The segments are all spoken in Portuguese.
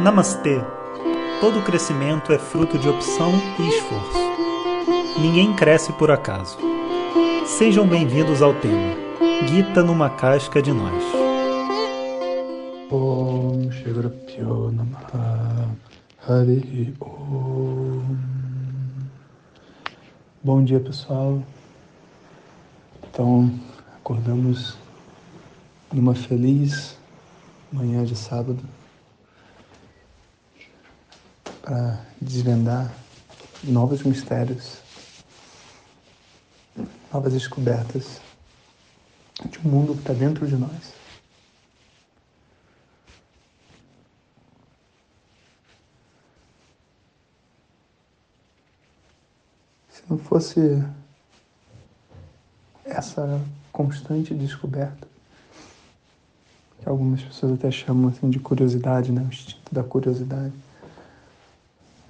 Namastê! Todo crescimento é fruto de opção e esforço. Ninguém cresce por acaso. Sejam bem-vindos ao tema Gita numa casca de nós. Bom dia pessoal. Então, acordamos numa feliz manhã de sábado para desvendar novos mistérios, novas descobertas de um mundo que está dentro de nós. Se não fosse essa constante descoberta, que algumas pessoas até chamam assim de curiosidade, né? o instinto da curiosidade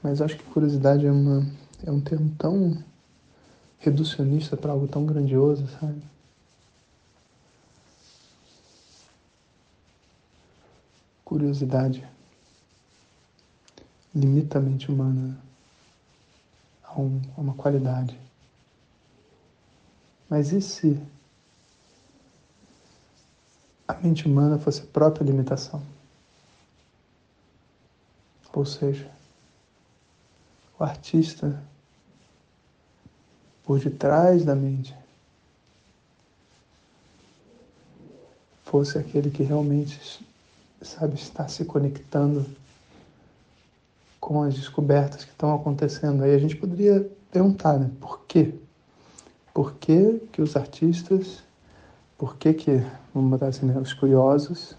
mas acho que curiosidade é, uma, é um termo tão reducionista para algo tão grandioso, sabe? Curiosidade limita a mente humana a, um, a uma qualidade. Mas e se a mente humana fosse a própria limitação? Ou seja, artista por detrás da mente fosse aquele que realmente sabe estar se conectando com as descobertas que estão acontecendo. Aí a gente poderia perguntar, né? Por quê? Por que, que os artistas, por que que, vamos botar assim, né, os curiosos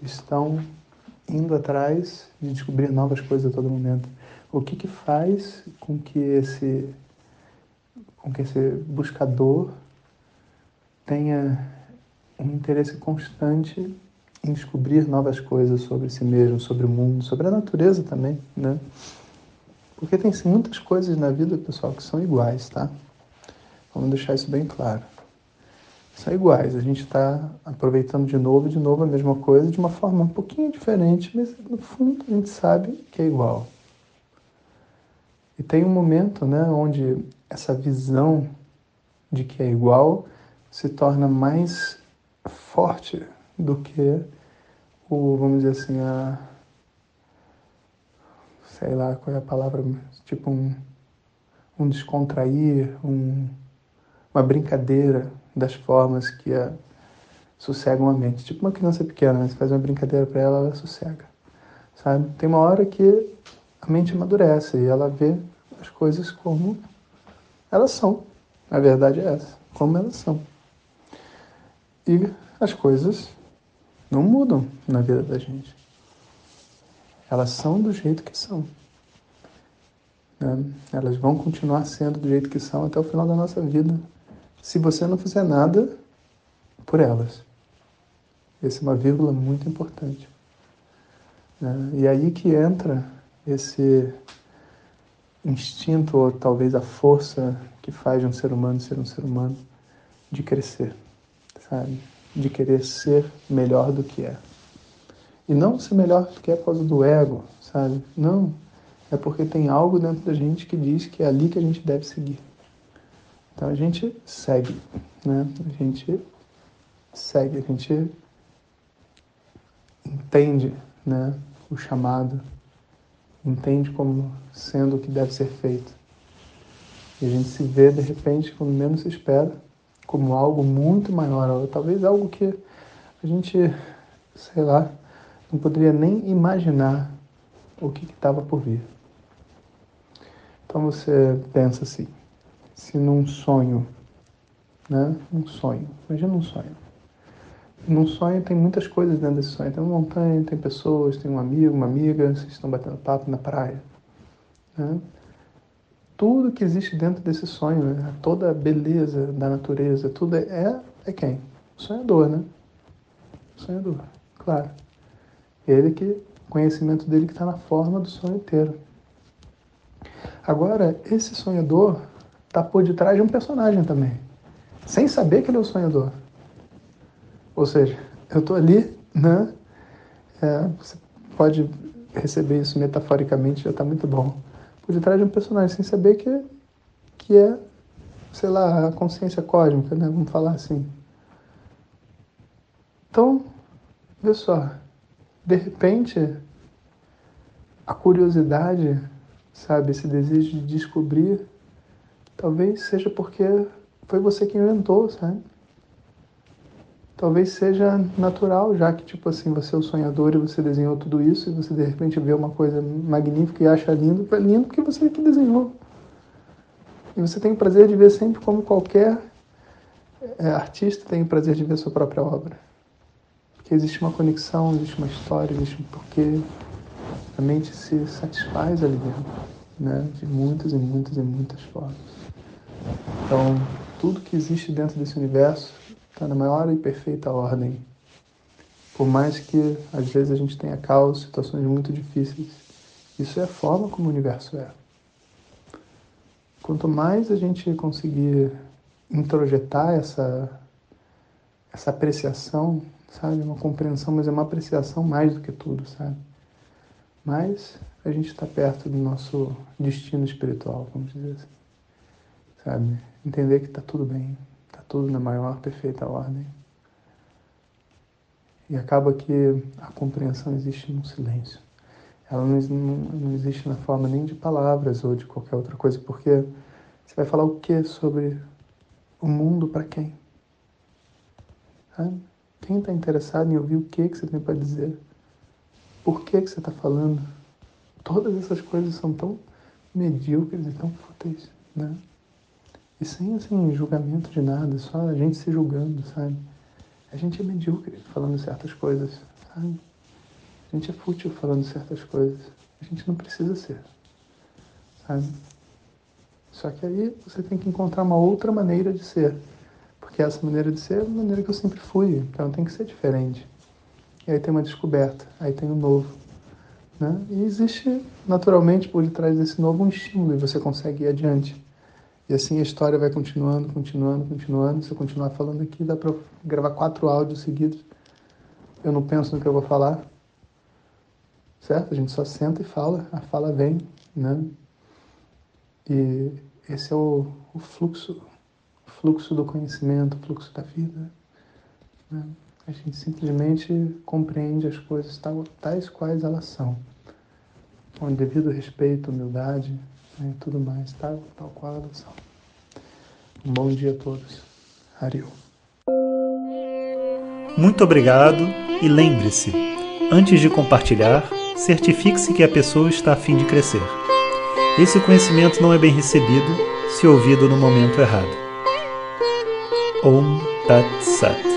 estão indo atrás de descobrir novas coisas a todo momento? o que, que faz com que esse com que esse buscador tenha um interesse constante em descobrir novas coisas sobre si mesmo, sobre o mundo, sobre a natureza também, né? Porque tem muitas coisas na vida, pessoal, que são iguais, tá? Vamos deixar isso bem claro. São iguais, a gente está aproveitando de novo e de novo a mesma coisa de uma forma um pouquinho diferente, mas no fundo a gente sabe que é igual. E tem um momento né, onde essa visão de que é igual se torna mais forte do que o, vamos dizer assim, a. sei lá qual é a palavra, tipo um, um descontrair, um, uma brincadeira das formas que a, sossegam a mente. Tipo uma criança pequena, né? você faz uma brincadeira para ela, ela sossega. Sabe? Tem uma hora que a mente amadurece e ela vê as coisas como elas são. A verdade é essa, como elas são. E as coisas não mudam na vida da gente. Elas são do jeito que são. Né? Elas vão continuar sendo do jeito que são até o final da nossa vida, se você não fizer nada por elas. Essa é uma vírgula muito importante. Né? E aí que entra esse instinto ou talvez a força que faz de um ser humano ser um ser humano de crescer, sabe? De querer ser melhor do que é. E não ser melhor do que é por causa do ego, sabe? Não. É porque tem algo dentro da gente que diz que é ali que a gente deve seguir. Então a gente segue, né? A gente segue, a gente entende, né? O chamado entende como sendo o que deve ser feito. E a gente se vê, de repente, quando menos se espera, como algo muito maior, ou talvez algo que a gente, sei lá, não poderia nem imaginar o que estava por vir. Então você pensa assim, se num sonho, né? Um sonho, imagina um sonho num sonho tem muitas coisas dentro desse sonho. Tem uma montanha, tem pessoas, tem um amigo, uma amiga, vocês estão batendo papo na praia. Né? Tudo que existe dentro desse sonho, né? toda a beleza da natureza, tudo é, é, é quem? O sonhador, né? O sonhador, claro. Ele que, o conhecimento dele que está na forma do sonho inteiro. Agora, esse sonhador está por detrás de um personagem também, sem saber que ele é o sonhador. Ou seja, eu estou ali, né? É, você pode receber isso metaforicamente já está muito bom. Por detrás de um personagem, sem saber que, que é, sei lá, a consciência cósmica, né? Vamos falar assim. Então, vê só, de repente, a curiosidade, sabe, esse desejo de descobrir, talvez seja porque foi você que inventou, sabe? Talvez seja natural, já que, tipo assim, você é o sonhador e você desenhou tudo isso e você de repente vê uma coisa magnífica e acha lindo, é lindo porque você é que desenhou. E você tem o prazer de ver sempre como qualquer é, artista tem o prazer de ver sua própria obra. Porque existe uma conexão, existe uma história, existe um porquê. A mente se satisfaz ali dentro, né? De muitas e muitas e muitas formas. Então, tudo que existe dentro desse universo está na maior e perfeita ordem. Por mais que às vezes a gente tenha caos, situações muito difíceis, isso é a forma como o universo é. Quanto mais a gente conseguir introjetar essa, essa apreciação, sabe? Uma compreensão, mas é uma apreciação mais do que tudo, sabe? Mais a gente está perto do nosso destino espiritual, vamos dizer assim. Sabe? Entender que está tudo bem, tudo na maior perfeita ordem. E acaba que a compreensão existe no silêncio. Ela não, não, não existe na forma nem de palavras ou de qualquer outra coisa, porque você vai falar o que sobre o mundo para quem? Sabe? Quem está interessado em ouvir o que, que você tem para dizer? Por que, que você está falando? Todas essas coisas são tão medíocres e tão fúteis, né? E sem, assim, julgamento de nada, só a gente se julgando, sabe? A gente é medíocre falando certas coisas, sabe? A gente é fútil falando certas coisas. A gente não precisa ser, sabe? Só que aí você tem que encontrar uma outra maneira de ser. Porque essa maneira de ser é a maneira que eu sempre fui, então tem que ser diferente. Aí tem uma descoberta, aí tem o um novo. Né? E existe naturalmente por detrás desse novo um estímulo e você consegue ir adiante. E assim a história vai continuando, continuando, continuando. Se eu continuar falando aqui, dá para gravar quatro áudios seguidos. Eu não penso no que eu vou falar. Certo? A gente só senta e fala, a fala vem, né? E esse é o, o fluxo, o fluxo do conhecimento, o fluxo da vida. Né? A gente simplesmente compreende as coisas tais quais elas são, com o devido respeito, humildade, né, e tudo mais, tal, tal qual elas são. Um bom dia a todos. Ariel. Muito obrigado e lembre-se, antes de compartilhar, certifique-se que a pessoa está a fim de crescer. Esse conhecimento não é bem recebido se ouvido no momento errado. Om Tat Sat.